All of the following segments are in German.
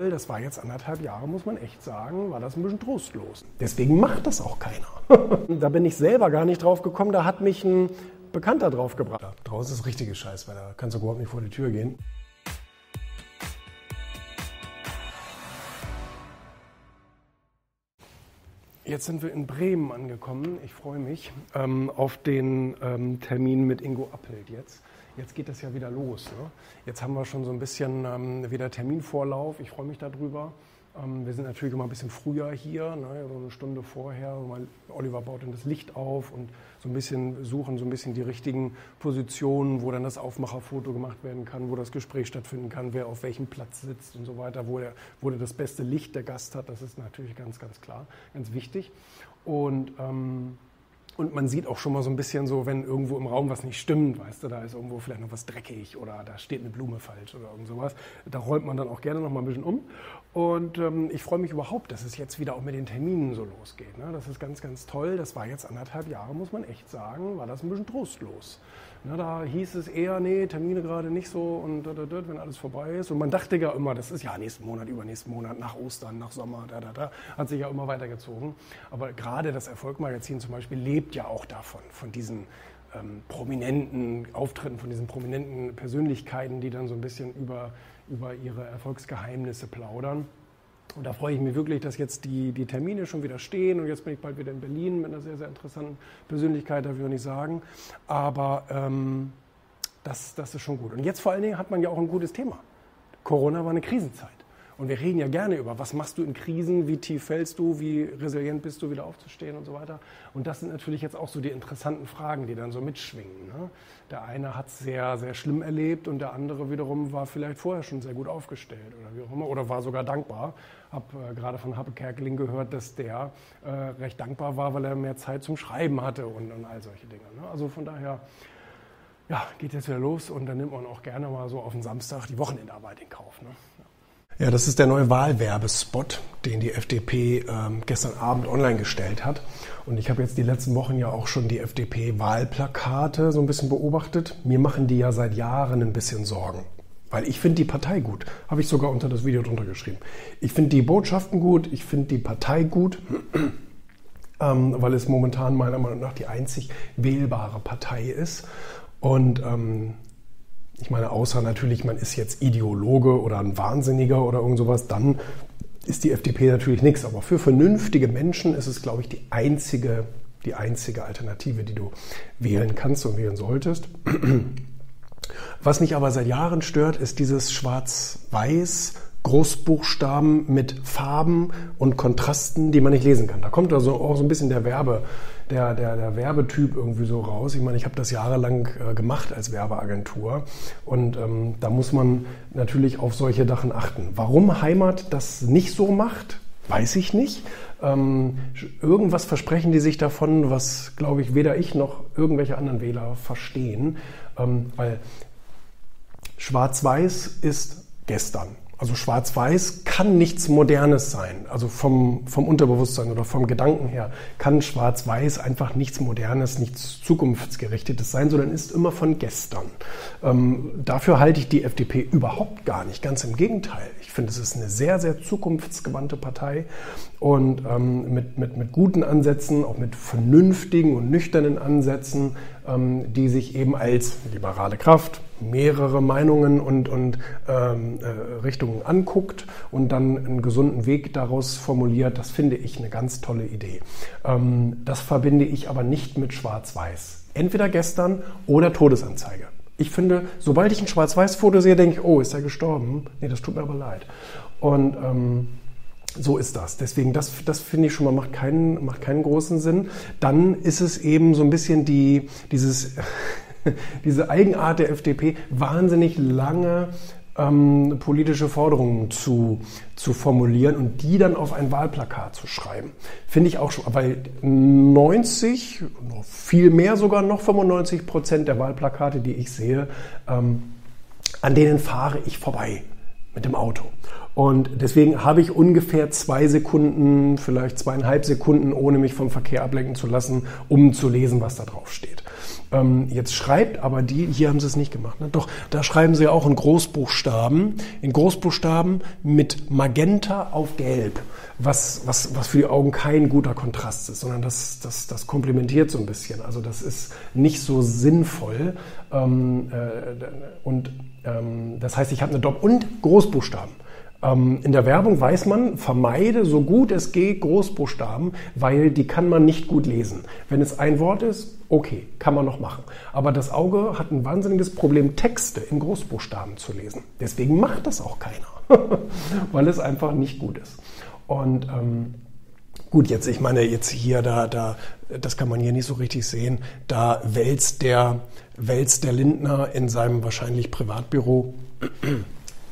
Das war jetzt anderthalb Jahre, muss man echt sagen, war das ein bisschen trostlos. Deswegen macht das auch keiner. da bin ich selber gar nicht drauf gekommen, da hat mich ein Bekannter drauf gebracht. Da draußen ist richtige Scheiß, weil da kannst du überhaupt nicht vor die Tür gehen. Jetzt sind wir in Bremen angekommen. Ich freue mich ähm, auf den ähm, Termin mit Ingo Appelt jetzt. Jetzt geht das ja wieder los. Ne? Jetzt haben wir schon so ein bisschen ähm, wieder Terminvorlauf. Ich freue mich darüber. Ähm, wir sind natürlich immer ein bisschen früher hier, ne? so eine Stunde vorher. Oliver baut dann das Licht auf und so ein bisschen suchen so ein bisschen die richtigen Positionen, wo dann das Aufmacherfoto gemacht werden kann, wo das Gespräch stattfinden kann, wer auf welchem Platz sitzt und so weiter, wo, der, wo der das beste Licht der Gast hat. Das ist natürlich ganz, ganz klar, ganz wichtig. Und ähm, und man sieht auch schon mal so ein bisschen so, wenn irgendwo im Raum was nicht stimmt, weißt du, da ist irgendwo vielleicht noch was dreckig oder da steht eine Blume falsch oder irgend sowas. Da räumt man dann auch gerne noch mal ein bisschen um. Und ähm, ich freue mich überhaupt, dass es jetzt wieder auch mit den Terminen so losgeht. Ne? Das ist ganz, ganz toll. Das war jetzt anderthalb Jahre, muss man echt sagen, war das ein bisschen trostlos. Ne, da hieß es eher, nee, Termine gerade nicht so und da, da, da, wenn alles vorbei ist. Und man dachte ja immer, das ist ja nächsten Monat, übernächsten Monat, nach Ostern, nach Sommer, da, da, da. Hat sich ja immer weitergezogen. Aber gerade das Erfolgmagazin zum Beispiel lebt ja auch davon, von diesen ähm, prominenten Auftritten, von diesen prominenten Persönlichkeiten, die dann so ein bisschen über, über ihre Erfolgsgeheimnisse plaudern. Und da freue ich mich wirklich, dass jetzt die, die Termine schon wieder stehen. Und jetzt bin ich bald wieder in Berlin mit einer sehr, sehr interessanten Persönlichkeit, darf ich auch nicht sagen. Aber ähm, das, das ist schon gut. Und jetzt vor allen Dingen hat man ja auch ein gutes Thema. Corona war eine Krisenzeit. Und wir reden ja gerne über, was machst du in Krisen, wie tief fällst du, wie resilient bist du, wieder aufzustehen und so weiter. Und das sind natürlich jetzt auch so die interessanten Fragen, die dann so mitschwingen. Ne? Der eine hat es sehr, sehr schlimm erlebt und der andere wiederum war vielleicht vorher schon sehr gut aufgestellt oder wie auch immer, oder war sogar dankbar. Habe äh, gerade von Happe Kerkeling gehört, dass der äh, recht dankbar war, weil er mehr Zeit zum Schreiben hatte und, und all solche Dinge. Ne? Also von daher ja, geht jetzt wieder los und dann nimmt man auch gerne mal so auf den Samstag die Wochenendarbeit in Kauf. Ne? Das ist der neue Wahlwerbespot, den die FDP ähm, gestern Abend online gestellt hat. Und ich habe jetzt die letzten Wochen ja auch schon die FDP-Wahlplakate so ein bisschen beobachtet. Mir machen die ja seit Jahren ein bisschen Sorgen. Weil ich finde die Partei gut. Habe ich sogar unter das Video drunter geschrieben. Ich finde die Botschaften gut, ich finde die Partei gut, ähm, weil es momentan meiner Meinung nach die einzig wählbare Partei ist. Und ähm, ich meine, außer natürlich, man ist jetzt Ideologe oder ein Wahnsinniger oder irgend sowas, dann ist die FDP natürlich nichts. Aber für vernünftige Menschen ist es, glaube ich, die einzige, die einzige Alternative, die du wählen kannst und wählen solltest. Was mich aber seit Jahren stört, ist dieses Schwarz-Weiß Großbuchstaben mit Farben und Kontrasten, die man nicht lesen kann. Da kommt also auch so ein bisschen der Werbe, der, der, der Werbetyp irgendwie so raus. Ich meine, ich habe das jahrelang äh, gemacht als Werbeagentur und ähm, da muss man natürlich auf solche Sachen achten. Warum Heimat das nicht so macht, weiß ich nicht. Ähm, irgendwas versprechen die sich davon, was, glaube ich, weder ich noch irgendwelche anderen Wähler verstehen, ähm, weil Schwarz-Weiß ist gestern. Also Schwarz-Weiß kann nichts Modernes sein. Also vom, vom Unterbewusstsein oder vom Gedanken her kann Schwarz-Weiß einfach nichts Modernes, nichts Zukunftsgerichtetes sein, sondern ist immer von gestern. Ähm, dafür halte ich die FDP überhaupt gar nicht. Ganz im Gegenteil. Ich finde, es ist eine sehr, sehr zukunftsgewandte Partei und ähm, mit, mit, mit guten Ansätzen, auch mit vernünftigen und nüchternen Ansätzen, ähm, die sich eben als liberale Kraft, mehrere Meinungen und, und ähm, äh, Richtungen anguckt und dann einen gesunden Weg daraus formuliert, das finde ich eine ganz tolle Idee. Ähm, das verbinde ich aber nicht mit Schwarz-Weiß. Entweder gestern oder Todesanzeige. Ich finde, sobald ich ein Schwarz-Weiß-Foto sehe, denke ich, oh, ist er gestorben? Nee, das tut mir aber leid. Und ähm, so ist das. Deswegen, das, das finde ich schon mal macht keinen, macht keinen großen Sinn. Dann ist es eben so ein bisschen die, dieses diese Eigenart der FDP, wahnsinnig lange ähm, politische Forderungen zu, zu formulieren und die dann auf ein Wahlplakat zu schreiben. Finde ich auch schon, weil 90, viel mehr sogar noch 95 Prozent der Wahlplakate, die ich sehe, ähm, an denen fahre ich vorbei mit dem Auto. Und deswegen habe ich ungefähr zwei Sekunden, vielleicht zweieinhalb Sekunden, ohne mich vom Verkehr ablenken zu lassen, um zu lesen, was da drauf steht. Ähm, jetzt schreibt aber die, hier haben sie es nicht gemacht, ne? doch, da schreiben sie auch in Großbuchstaben, in Großbuchstaben mit Magenta auf Gelb, was, was, was für die Augen kein guter Kontrast ist, sondern das, das, das komplementiert so ein bisschen. Also das ist nicht so sinnvoll. Ähm, äh, und ähm, das heißt, ich habe eine Doppel- und Großbuchstaben. Ähm, in der Werbung weiß man, vermeide so gut es geht Großbuchstaben, weil die kann man nicht gut lesen. Wenn es ein Wort ist, okay, kann man noch machen. Aber das Auge hat ein wahnsinniges Problem, Texte in Großbuchstaben zu lesen. Deswegen macht das auch keiner, weil es einfach nicht gut ist. Und ähm, Gut, jetzt, ich meine, jetzt hier, da, da, das kann man hier nicht so richtig sehen. Da wälzt der, wälzt der Lindner in seinem wahrscheinlich Privatbüro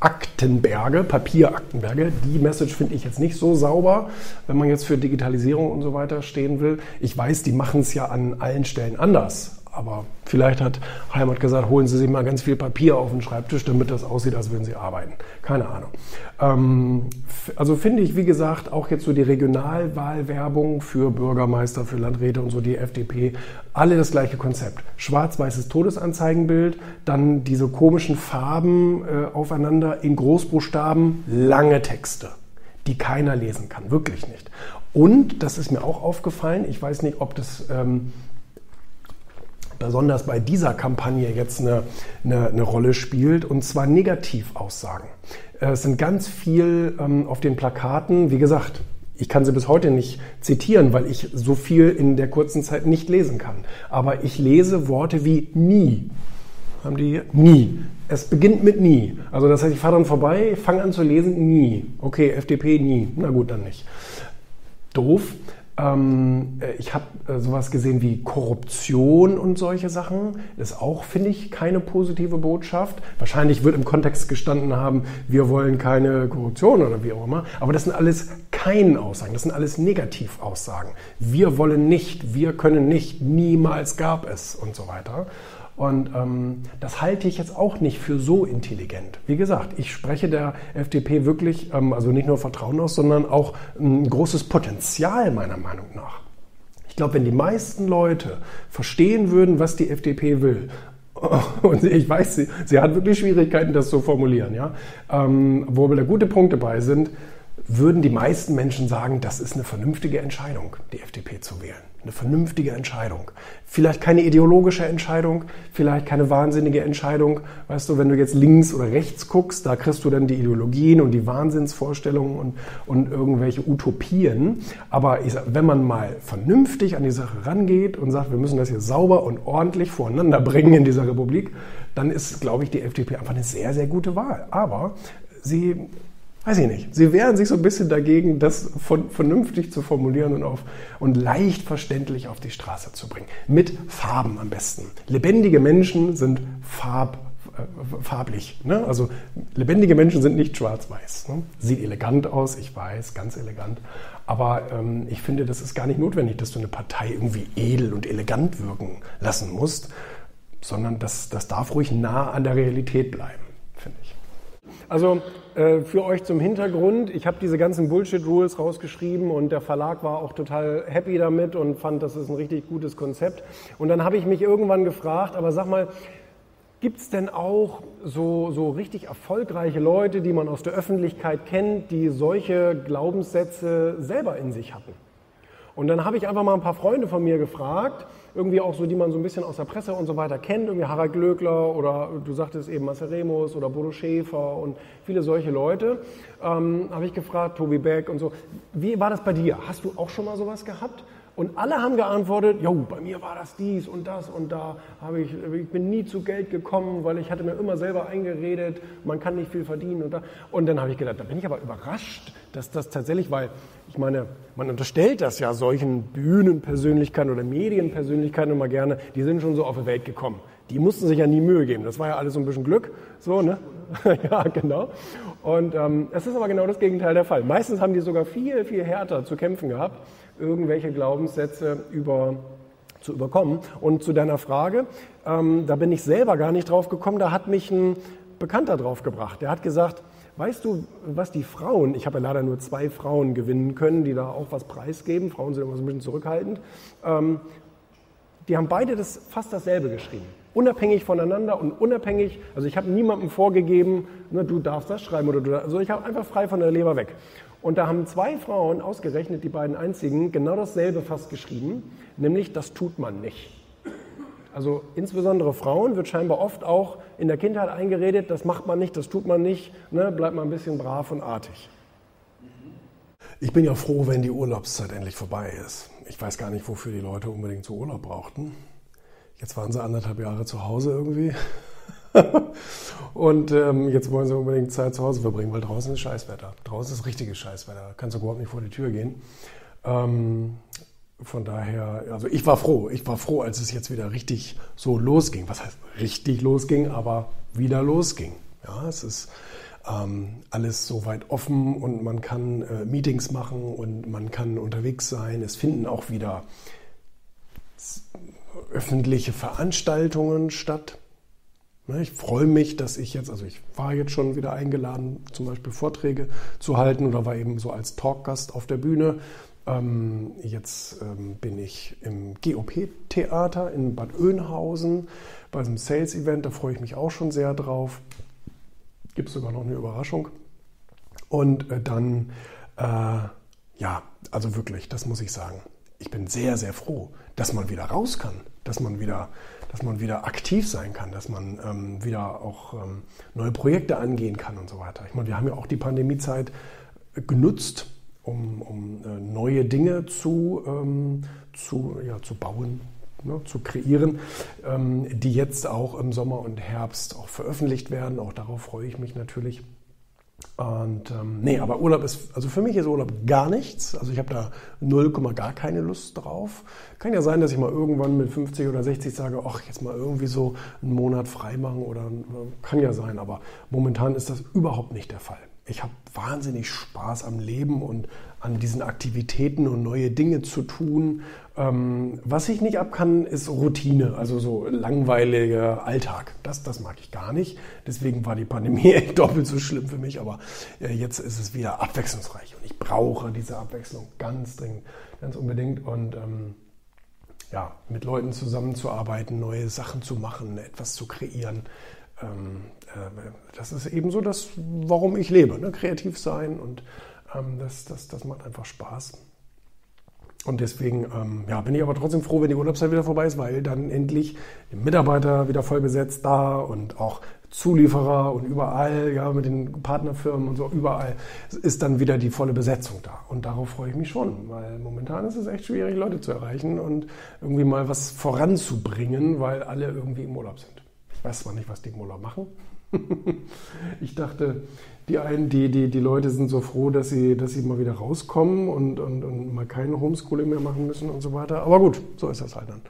Aktenberge, Papieraktenberge. Die Message finde ich jetzt nicht so sauber, wenn man jetzt für Digitalisierung und so weiter stehen will. Ich weiß, die machen es ja an allen Stellen anders. Aber vielleicht hat Heimat gesagt, holen Sie sich mal ganz viel Papier auf den Schreibtisch, damit das aussieht, als würden Sie arbeiten. Keine Ahnung. Ähm, also finde ich, wie gesagt, auch jetzt so die Regionalwahlwerbung für Bürgermeister, für Landräte und so, die FDP, alle das gleiche Konzept. Schwarz-weißes Todesanzeigenbild, dann diese komischen Farben äh, aufeinander in Großbuchstaben, lange Texte die keiner lesen kann, wirklich nicht. Und, das ist mir auch aufgefallen, ich weiß nicht, ob das ähm, besonders bei dieser Kampagne jetzt eine, eine, eine Rolle spielt, und zwar Negativaussagen. Äh, es sind ganz viel ähm, auf den Plakaten, wie gesagt, ich kann sie bis heute nicht zitieren, weil ich so viel in der kurzen Zeit nicht lesen kann. Aber ich lese Worte wie nie. Haben die nie. Es beginnt mit nie. Also das heißt, ich fahre dann vorbei, fange an zu lesen, nie. Okay, FDP nie. Na gut, dann nicht. Doof. Ähm, äh, ich habe äh, sowas gesehen wie Korruption und solche Sachen. Das ist auch, finde ich, keine positive Botschaft. Wahrscheinlich wird im Kontext gestanden haben, wir wollen keine Korruption oder wie auch immer. Aber das sind alles keine Aussagen, das sind alles Negativaussagen. Wir wollen nicht, wir können nicht, niemals gab es und so weiter. Und ähm, das halte ich jetzt auch nicht für so intelligent. Wie gesagt, ich spreche der FDP wirklich, ähm, also nicht nur Vertrauen aus, sondern auch ein großes Potenzial meiner Meinung nach. Ich glaube, wenn die meisten Leute verstehen würden, was die FDP will, und ich weiß, sie, sie hat wirklich Schwierigkeiten, das zu formulieren, ja, ähm, wo da gute Punkte bei sind, würden die meisten Menschen sagen, das ist eine vernünftige Entscheidung, die FDP zu wählen. Eine vernünftige Entscheidung. Vielleicht keine ideologische Entscheidung, vielleicht keine wahnsinnige Entscheidung. Weißt du, wenn du jetzt links oder rechts guckst, da kriegst du dann die Ideologien und die Wahnsinnsvorstellungen und, und irgendwelche Utopien. Aber sag, wenn man mal vernünftig an die Sache rangeht und sagt, wir müssen das hier sauber und ordentlich voreinander bringen in dieser Republik, dann ist, glaube ich, die FDP einfach eine sehr, sehr gute Wahl. Aber sie weiß ich nicht, sie wehren sich so ein bisschen dagegen, das von, vernünftig zu formulieren und, auf, und leicht verständlich auf die Straße zu bringen. Mit Farben am besten. Lebendige Menschen sind farb, äh, farblich. Ne? Also lebendige Menschen sind nicht schwarz-weiß. Ne? Sieht elegant aus, ich weiß, ganz elegant. Aber ähm, ich finde, das ist gar nicht notwendig, dass du eine Partei irgendwie edel und elegant wirken lassen musst, sondern das, das darf ruhig nah an der Realität bleiben. Also äh, für euch zum Hintergrund, ich habe diese ganzen Bullshit-Rules rausgeschrieben und der Verlag war auch total happy damit und fand, das ist ein richtig gutes Konzept. Und dann habe ich mich irgendwann gefragt, aber sag mal, gibt es denn auch so, so richtig erfolgreiche Leute, die man aus der Öffentlichkeit kennt, die solche Glaubenssätze selber in sich hatten? Und dann habe ich einfach mal ein paar Freunde von mir gefragt, irgendwie auch so, die man so ein bisschen aus der Presse und so weiter kennt, irgendwie Harald Glöckler oder du sagtest eben Marcel Remus oder Bodo Schäfer und viele solche Leute. Ähm, habe ich gefragt, Tobi Beck und so. Wie war das bei dir? Hast du auch schon mal sowas gehabt? Und alle haben geantwortet, jo, bei mir war das dies und das und da habe ich, ich bin nie zu Geld gekommen, weil ich hatte mir immer selber eingeredet, man kann nicht viel verdienen und da. Und dann habe ich gedacht, da bin ich aber überrascht, dass das tatsächlich, weil ich meine, man unterstellt das ja solchen Bühnenpersönlichkeiten oder Medienpersönlichkeiten immer gerne, die sind schon so auf die Welt gekommen. Die mussten sich ja nie Mühe geben. Das war ja alles so ein bisschen Glück. So, ne? ja, genau. Und ähm, es ist aber genau das Gegenteil der Fall. Meistens haben die sogar viel, viel härter zu kämpfen gehabt irgendwelche Glaubenssätze über, zu überkommen. Und zu deiner Frage, ähm, da bin ich selber gar nicht drauf gekommen, da hat mich ein Bekannter drauf gebracht. Der hat gesagt, weißt du, was die Frauen, ich habe ja leider nur zwei Frauen gewinnen können, die da auch was preisgeben, Frauen sind immer so ein bisschen zurückhaltend, ähm, die haben beide das, fast dasselbe geschrieben. Unabhängig voneinander und unabhängig, also ich habe niemandem vorgegeben, ne, du darfst das schreiben oder du, also ich habe einfach frei von der Leber weg. Und da haben zwei Frauen ausgerechnet, die beiden einzigen, genau dasselbe fast geschrieben, nämlich das tut man nicht. Also insbesondere Frauen wird scheinbar oft auch in der Kindheit eingeredet, das macht man nicht, das tut man nicht, ne, bleibt mal ein bisschen brav und artig. Ich bin ja froh, wenn die Urlaubszeit endlich vorbei ist. Ich weiß gar nicht, wofür die Leute unbedingt so Urlaub brauchten. Jetzt waren sie anderthalb Jahre zu Hause irgendwie. und ähm, jetzt wollen sie unbedingt Zeit zu Hause verbringen, weil draußen ist Scheißwetter. Draußen ist richtiges Scheißwetter. Kannst du überhaupt nicht vor die Tür gehen. Ähm, von daher, also ich war froh. Ich war froh, als es jetzt wieder richtig so losging. Was heißt richtig losging, aber wieder losging. Ja, es ist ähm, alles soweit offen und man kann äh, Meetings machen und man kann unterwegs sein. Es finden auch wieder öffentliche Veranstaltungen statt. Ne, ich freue mich, dass ich jetzt, also ich war jetzt schon wieder eingeladen, zum Beispiel Vorträge zu halten oder war eben so als Talkgast auf der Bühne. Ähm, jetzt ähm, bin ich im GOP-Theater in Bad Oeynhausen bei einem Sales-Event, da freue ich mich auch schon sehr drauf. Gibt es sogar noch eine Überraschung. Und äh, dann, äh, ja, also wirklich, das muss ich sagen. Ich bin sehr, sehr froh, dass man wieder raus kann, dass man wieder, dass man wieder aktiv sein kann, dass man ähm, wieder auch ähm, neue Projekte angehen kann und so weiter. Ich meine, wir haben ja auch die Pandemiezeit genutzt, um, um äh, neue Dinge zu, ähm, zu, ja, zu bauen, ne, zu kreieren, ähm, die jetzt auch im Sommer und Herbst auch veröffentlicht werden. Auch darauf freue ich mich natürlich. Und ähm, nee, aber Urlaub ist, also für mich ist Urlaub gar nichts. Also ich habe da 0, gar keine Lust drauf. Kann ja sein, dass ich mal irgendwann mit 50 oder 60 sage, ach, jetzt mal irgendwie so einen Monat frei machen oder kann ja sein, aber momentan ist das überhaupt nicht der Fall ich habe wahnsinnig Spaß am Leben und an diesen Aktivitäten und neue Dinge zu tun. Ähm, was ich nicht ab kann, ist Routine, also so langweiliger Alltag. Das, das mag ich gar nicht. Deswegen war die Pandemie doppelt so schlimm für mich. Aber äh, jetzt ist es wieder abwechslungsreich und ich brauche diese Abwechslung ganz dringend, ganz unbedingt. Und ähm, ja, mit Leuten zusammenzuarbeiten, neue Sachen zu machen, etwas zu kreieren. Ähm, äh, das ist eben so das, warum ich lebe. Ne? Kreativ sein und ähm, das, das, das macht einfach Spaß. Und deswegen ähm, ja, bin ich aber trotzdem froh, wenn die Urlaubszeit wieder vorbei ist, weil dann endlich Mitarbeiter wieder voll besetzt da und auch Zulieferer und überall, ja, mit den Partnerfirmen und so, überall ist dann wieder die volle Besetzung da. Und darauf freue ich mich schon, weil momentan ist es echt schwierig, Leute zu erreichen und irgendwie mal was voranzubringen, weil alle irgendwie im Urlaub sind. Ich weiß zwar nicht, was die Urlaub machen. ich dachte, die einen, die, die, die Leute sind so froh, dass sie, dass sie mal wieder rauskommen und, und, und mal kein Homeschooling mehr machen müssen und so weiter. Aber gut, so ist das halt dann.